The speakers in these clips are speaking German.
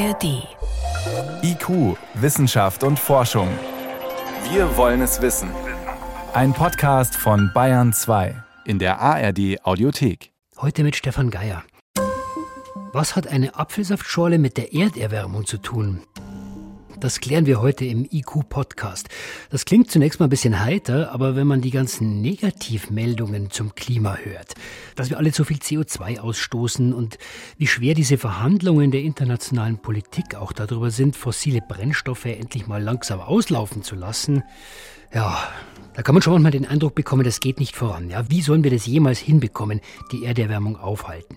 ARD. IQ, Wissenschaft und Forschung. Wir wollen es wissen. Ein Podcast von Bayern 2 in der ARD Audiothek. Heute mit Stefan Geier. Was hat eine Apfelsaftschorle mit der Erderwärmung zu tun? Das klären wir heute im IQ-Podcast. Das klingt zunächst mal ein bisschen heiter, aber wenn man die ganzen Negativmeldungen zum Klima hört, dass wir alle zu viel CO2 ausstoßen und wie schwer diese Verhandlungen der internationalen Politik auch darüber sind, fossile Brennstoffe endlich mal langsam auslaufen zu lassen, ja, da kann man schon manchmal den Eindruck bekommen, das geht nicht voran. Ja, wie sollen wir das jemals hinbekommen, die Erderwärmung aufhalten?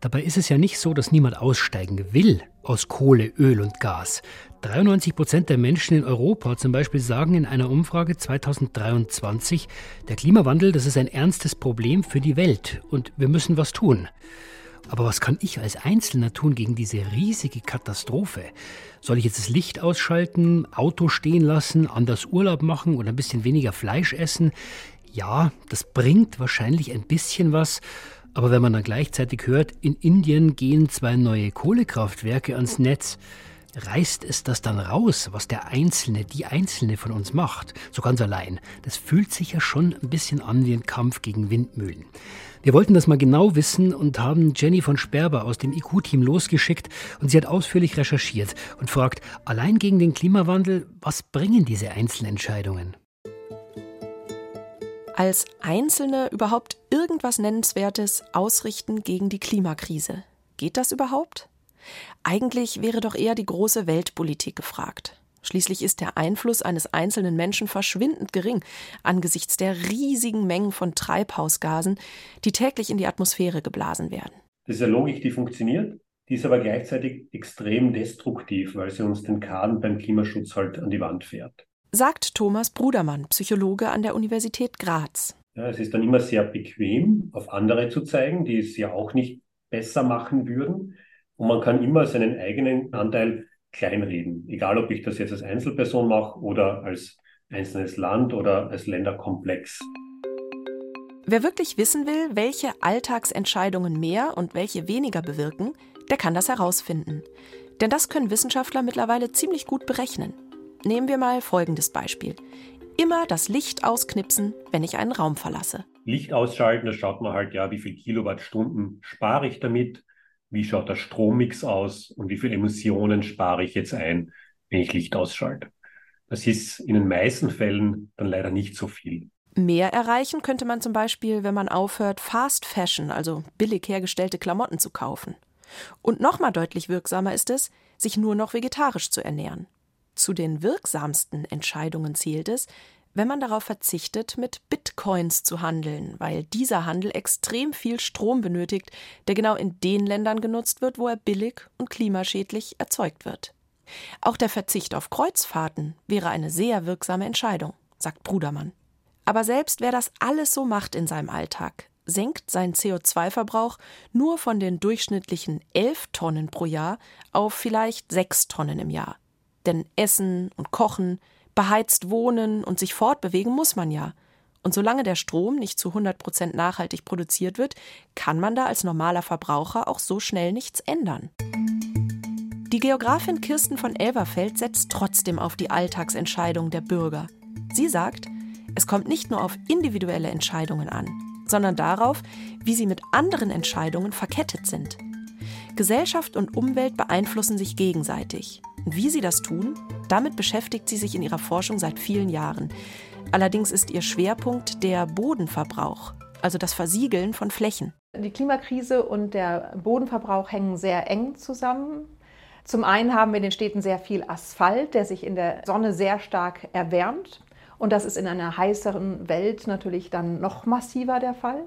Dabei ist es ja nicht so, dass niemand aussteigen will aus Kohle, Öl und Gas. 93 Prozent der Menschen in Europa zum Beispiel sagen in einer Umfrage 2023, der Klimawandel, das ist ein ernstes Problem für die Welt und wir müssen was tun. Aber was kann ich als Einzelner tun gegen diese riesige Katastrophe? Soll ich jetzt das Licht ausschalten, Auto stehen lassen, anders Urlaub machen oder ein bisschen weniger Fleisch essen? Ja, das bringt wahrscheinlich ein bisschen was, aber wenn man dann gleichzeitig hört, in Indien gehen zwei neue Kohlekraftwerke ans Netz, reißt es das dann raus, was der Einzelne, die Einzelne von uns macht, so ganz allein. Das fühlt sich ja schon ein bisschen an wie ein Kampf gegen Windmühlen. Wir wollten das mal genau wissen und haben Jenny von Sperber aus dem IQ-Team losgeschickt und sie hat ausführlich recherchiert und fragt, allein gegen den Klimawandel, was bringen diese Einzelentscheidungen? Als Einzelne überhaupt irgendwas Nennenswertes ausrichten gegen die Klimakrise. Geht das überhaupt? Eigentlich wäre doch eher die große Weltpolitik gefragt. Schließlich ist der Einfluss eines einzelnen Menschen verschwindend gering angesichts der riesigen Mengen von Treibhausgasen, die täglich in die Atmosphäre geblasen werden. Das ist eine Logik, die funktioniert, die ist aber gleichzeitig extrem destruktiv, weil sie uns den Kaden beim Klimaschutz halt an die Wand fährt. Sagt Thomas Brudermann, Psychologe an der Universität Graz. Ja, es ist dann immer sehr bequem, auf andere zu zeigen, die es ja auch nicht besser machen würden. Und man kann immer seinen eigenen Anteil kleinreden. Egal, ob ich das jetzt als Einzelperson mache oder als einzelnes Land oder als Länderkomplex. Wer wirklich wissen will, welche Alltagsentscheidungen mehr und welche weniger bewirken, der kann das herausfinden. Denn das können Wissenschaftler mittlerweile ziemlich gut berechnen. Nehmen wir mal folgendes Beispiel. Immer das Licht ausknipsen, wenn ich einen Raum verlasse. Licht ausschalten, da schaut man halt, ja, wie viel Kilowattstunden spare ich damit wie schaut der Strommix aus und wie viele Emissionen spare ich jetzt ein, wenn ich Licht ausschalte. Das ist in den meisten Fällen dann leider nicht so viel. Mehr erreichen könnte man zum Beispiel, wenn man aufhört, Fast Fashion, also billig hergestellte Klamotten zu kaufen. Und nochmal deutlich wirksamer ist es, sich nur noch vegetarisch zu ernähren. Zu den wirksamsten Entscheidungen zählt es, wenn man darauf verzichtet, mit Bitcoins zu handeln, weil dieser Handel extrem viel Strom benötigt, der genau in den Ländern genutzt wird, wo er billig und klimaschädlich erzeugt wird. Auch der Verzicht auf Kreuzfahrten wäre eine sehr wirksame Entscheidung, sagt Brudermann. Aber selbst wer das alles so macht in seinem Alltag, senkt seinen CO2-Verbrauch nur von den durchschnittlichen 11 Tonnen pro Jahr auf vielleicht 6 Tonnen im Jahr. Denn Essen und Kochen, Beheizt wohnen und sich fortbewegen muss man ja. Und solange der Strom nicht zu 100 Prozent nachhaltig produziert wird, kann man da als normaler Verbraucher auch so schnell nichts ändern. Die Geografin Kirsten von Elverfeld setzt trotzdem auf die Alltagsentscheidung der Bürger. Sie sagt, es kommt nicht nur auf individuelle Entscheidungen an, sondern darauf, wie sie mit anderen Entscheidungen verkettet sind. Gesellschaft und Umwelt beeinflussen sich gegenseitig. Und wie sie das tun, damit beschäftigt sie sich in ihrer Forschung seit vielen Jahren. Allerdings ist ihr Schwerpunkt der Bodenverbrauch, also das Versiegeln von Flächen. Die Klimakrise und der Bodenverbrauch hängen sehr eng zusammen. Zum einen haben wir in den Städten sehr viel Asphalt, der sich in der Sonne sehr stark erwärmt. Und das ist in einer heißeren Welt natürlich dann noch massiver der Fall.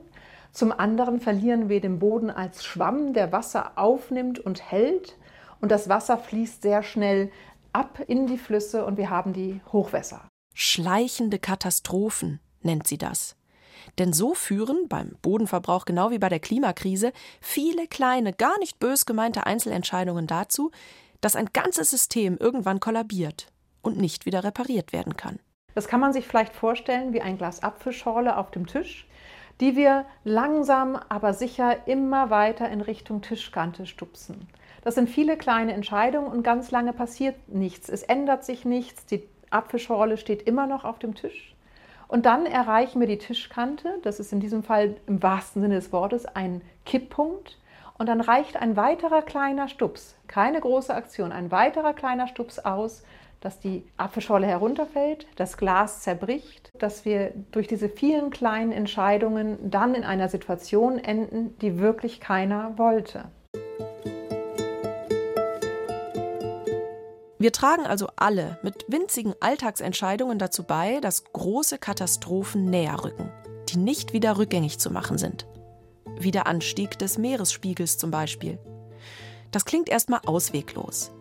Zum anderen verlieren wir den Boden als Schwamm, der Wasser aufnimmt und hält. Und das Wasser fließt sehr schnell ab in die Flüsse und wir haben die Hochwässer. Schleichende Katastrophen nennt sie das. Denn so führen beim Bodenverbrauch genau wie bei der Klimakrise viele kleine, gar nicht bös gemeinte Einzelentscheidungen dazu, dass ein ganzes System irgendwann kollabiert und nicht wieder repariert werden kann. Das kann man sich vielleicht vorstellen wie ein Glas Apfelschorle auf dem Tisch, die wir langsam aber sicher immer weiter in Richtung Tischkante stupsen. Das sind viele kleine Entscheidungen und ganz lange passiert nichts. Es ändert sich nichts. Die Apfelschorle steht immer noch auf dem Tisch. Und dann erreichen wir die Tischkante. Das ist in diesem Fall im wahrsten Sinne des Wortes ein Kipppunkt. Und dann reicht ein weiterer kleiner Stups, keine große Aktion, ein weiterer kleiner Stups aus, dass die Apfelschorle herunterfällt, das Glas zerbricht, dass wir durch diese vielen kleinen Entscheidungen dann in einer Situation enden, die wirklich keiner wollte. Wir tragen also alle mit winzigen Alltagsentscheidungen dazu bei, dass große Katastrophen näher rücken, die nicht wieder rückgängig zu machen sind. Wie der Anstieg des Meeresspiegels zum Beispiel. Das klingt erstmal ausweglos.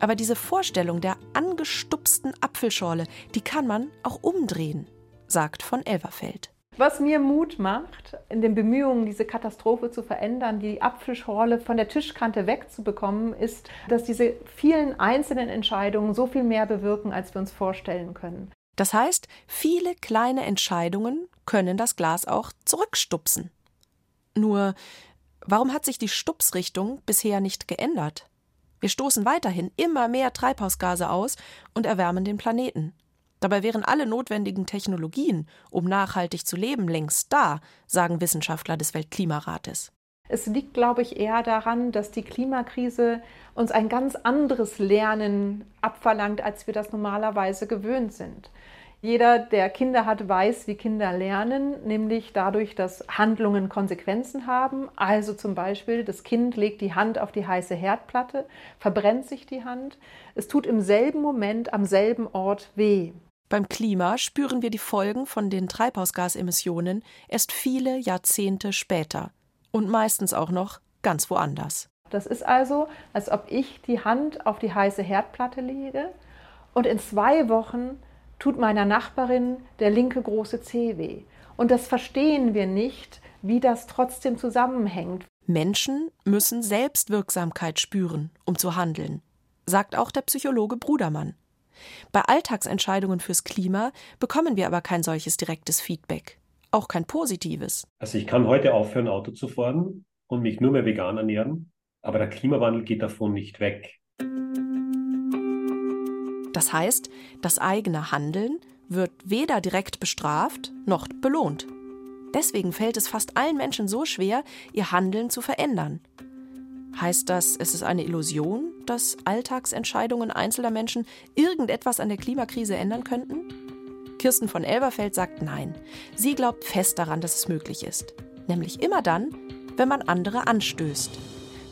Aber diese Vorstellung der angestupsten Apfelschorle, die kann man auch umdrehen, sagt von Elverfeld. Was mir Mut macht, in den Bemühungen, diese Katastrophe zu verändern, die Apfelschorle von der Tischkante wegzubekommen, ist, dass diese vielen einzelnen Entscheidungen so viel mehr bewirken, als wir uns vorstellen können. Das heißt, viele kleine Entscheidungen können das Glas auch zurückstupsen. Nur, warum hat sich die Stupsrichtung bisher nicht geändert? Wir stoßen weiterhin immer mehr Treibhausgase aus und erwärmen den Planeten. Dabei wären alle notwendigen Technologien, um nachhaltig zu leben, längst da, sagen Wissenschaftler des Weltklimarates. Es liegt, glaube ich, eher daran, dass die Klimakrise uns ein ganz anderes Lernen abverlangt, als wir das normalerweise gewöhnt sind. Jeder, der Kinder hat, weiß, wie Kinder lernen, nämlich dadurch, dass Handlungen Konsequenzen haben. Also zum Beispiel, das Kind legt die Hand auf die heiße Herdplatte, verbrennt sich die Hand. Es tut im selben Moment am selben Ort weh. Beim Klima spüren wir die Folgen von den Treibhausgasemissionen erst viele Jahrzehnte später und meistens auch noch ganz woanders. Das ist also, als ob ich die Hand auf die heiße Herdplatte lege und in zwei Wochen tut meiner Nachbarin der linke große Zeh weh. Und das verstehen wir nicht, wie das trotzdem zusammenhängt. Menschen müssen Selbstwirksamkeit spüren, um zu handeln, sagt auch der Psychologe Brudermann. Bei Alltagsentscheidungen fürs Klima bekommen wir aber kein solches direktes Feedback, auch kein positives. Also ich kann heute aufhören, Auto zu fahren und mich nur mehr vegan ernähren, aber der Klimawandel geht davon nicht weg. Das heißt, das eigene Handeln wird weder direkt bestraft noch belohnt. Deswegen fällt es fast allen Menschen so schwer, ihr Handeln zu verändern. Heißt das, es ist eine Illusion, dass Alltagsentscheidungen einzelner Menschen irgendetwas an der Klimakrise ändern könnten? Kirsten von Elberfeld sagt nein. Sie glaubt fest daran, dass es möglich ist. Nämlich immer dann, wenn man andere anstößt.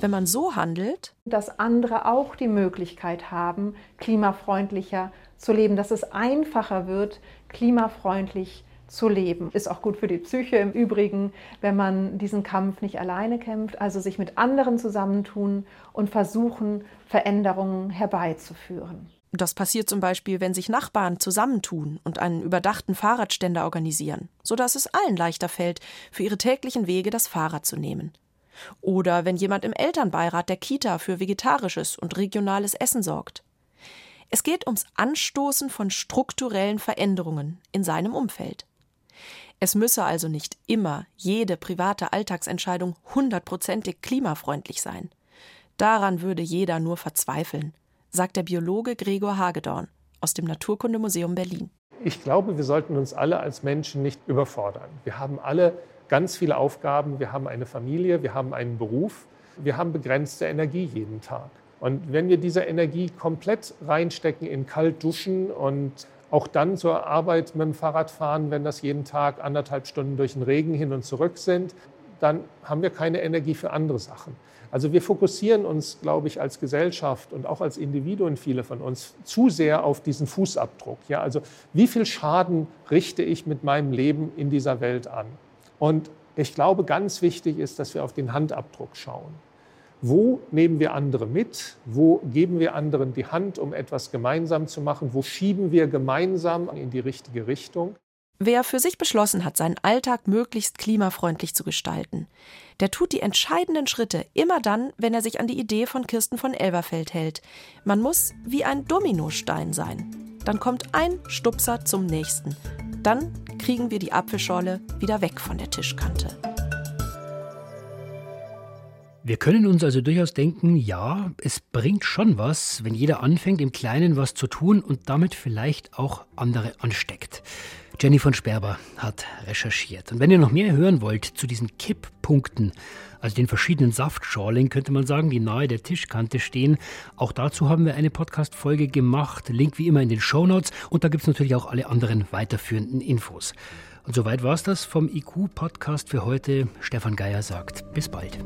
Wenn man so handelt, dass andere auch die Möglichkeit haben, klimafreundlicher zu leben, dass es einfacher wird, klimafreundlich zu leben. Ist auch gut für die Psyche im Übrigen, wenn man diesen Kampf nicht alleine kämpft, also sich mit anderen zusammentun und versuchen, Veränderungen herbeizuführen. Das passiert zum Beispiel, wenn sich Nachbarn zusammentun und einen überdachten Fahrradständer organisieren, sodass es allen leichter fällt, für ihre täglichen Wege das Fahrrad zu nehmen. Oder wenn jemand im Elternbeirat der Kita für vegetarisches und regionales Essen sorgt. Es geht ums Anstoßen von strukturellen Veränderungen in seinem Umfeld. Es müsse also nicht immer jede private Alltagsentscheidung hundertprozentig klimafreundlich sein. Daran würde jeder nur verzweifeln, sagt der Biologe Gregor Hagedorn aus dem Naturkundemuseum Berlin. Ich glaube, wir sollten uns alle als Menschen nicht überfordern. Wir haben alle ganz viele Aufgaben, wir haben eine Familie, wir haben einen Beruf, wir haben begrenzte Energie jeden Tag. Und wenn wir diese Energie komplett reinstecken in kalt duschen und auch dann zur Arbeit mit dem Fahrrad fahren, wenn das jeden Tag anderthalb Stunden durch den Regen hin und zurück sind, dann haben wir keine Energie für andere Sachen. Also wir fokussieren uns, glaube ich, als Gesellschaft und auch als Individuen, viele von uns, zu sehr auf diesen Fußabdruck. Ja, also wie viel Schaden richte ich mit meinem Leben in dieser Welt an? Und ich glaube, ganz wichtig ist, dass wir auf den Handabdruck schauen. Wo nehmen wir andere mit? Wo geben wir anderen die Hand, um etwas gemeinsam zu machen? Wo schieben wir gemeinsam in die richtige Richtung? Wer für sich beschlossen hat, seinen Alltag möglichst klimafreundlich zu gestalten, der tut die entscheidenden Schritte immer dann, wenn er sich an die Idee von Kirsten von Elberfeld hält. Man muss wie ein Dominostein sein. Dann kommt ein Stupser zum nächsten. Dann kriegen wir die Apfelschorle wieder weg von der Tischkante. Wir können uns also durchaus denken, ja, es bringt schon was, wenn jeder anfängt, im Kleinen was zu tun und damit vielleicht auch andere ansteckt. Jenny von Sperber hat recherchiert. Und wenn ihr noch mehr hören wollt zu diesen Kipppunkten, also den verschiedenen Saftschorlen, könnte man sagen, die nahe der Tischkante stehen, auch dazu haben wir eine Podcast-Folge gemacht. Link wie immer in den Show Notes. Und da gibt es natürlich auch alle anderen weiterführenden Infos. Und soweit war es das vom IQ-Podcast für heute. Stefan Geier sagt, bis bald.